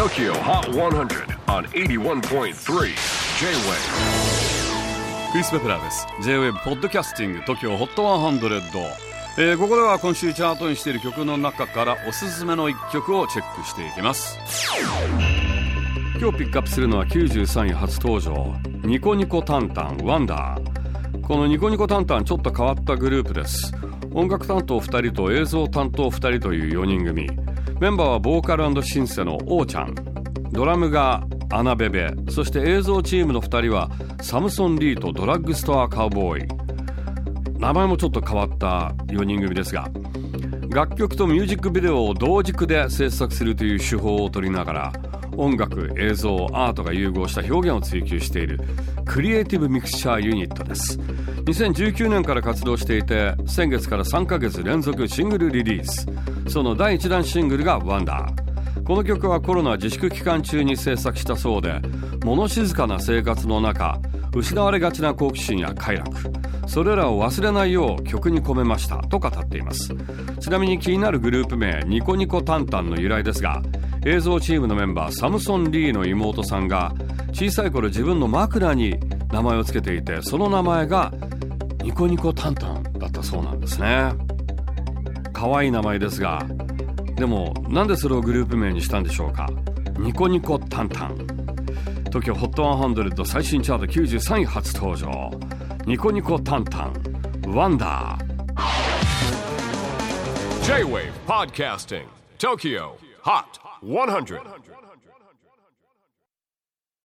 TOKYO HOT 100 on 81.3 J-WAVE. クリス・ベプラーです。J-WAVE ポッドキャスティング TOKYO HOT 100、えー、ここでは今週チャートにしている曲の中からおすすめの一曲をチェックしていきます。今日ピックアップするのは93位初登場。ニコニコタンタンワンダーこのニコニコタンタンちょっと変わったグループです。音楽担当2人と映像担当2人という4人組。メンバーはボーカルシンセのオーちゃん。ドラムがアナベベ。そして映像チームの2人はサムソン・リーとドラッグストア・カウボーイ。名前もちょっと変わった4人組ですが楽曲とミュージックビデオを同軸で制作するという手法を取りながら音楽映像アートが融合した表現を追求しているクリエイティブミクスチャーユニットです2019年から活動していて先月から3ヶ月連続シングルリリース。その第1弾シングルが「ワンダーこの曲はコロナ自粛期間中に制作したそうで物静かな生活の中失われがちな好奇心や快楽。それらを忘れないよう曲に込めましたと語っています。ちなみに気になるグループ名ニコニコタンタンの由来ですが映像チームのメンバーサムソン・リーの妹さんが小さい頃自分の枕に名前を付けていてその名前がニコニコタンタンだったそうなんですね。可愛い名前ですがでもなんでそれをグループ名にしたんでしょうか。ニコニコタンタン。TOKYOHOT100 最新チャート93位初登場。ニコニコタンタン。ワンダー。J-WAVE PODCASTING TOKYO. HOT 100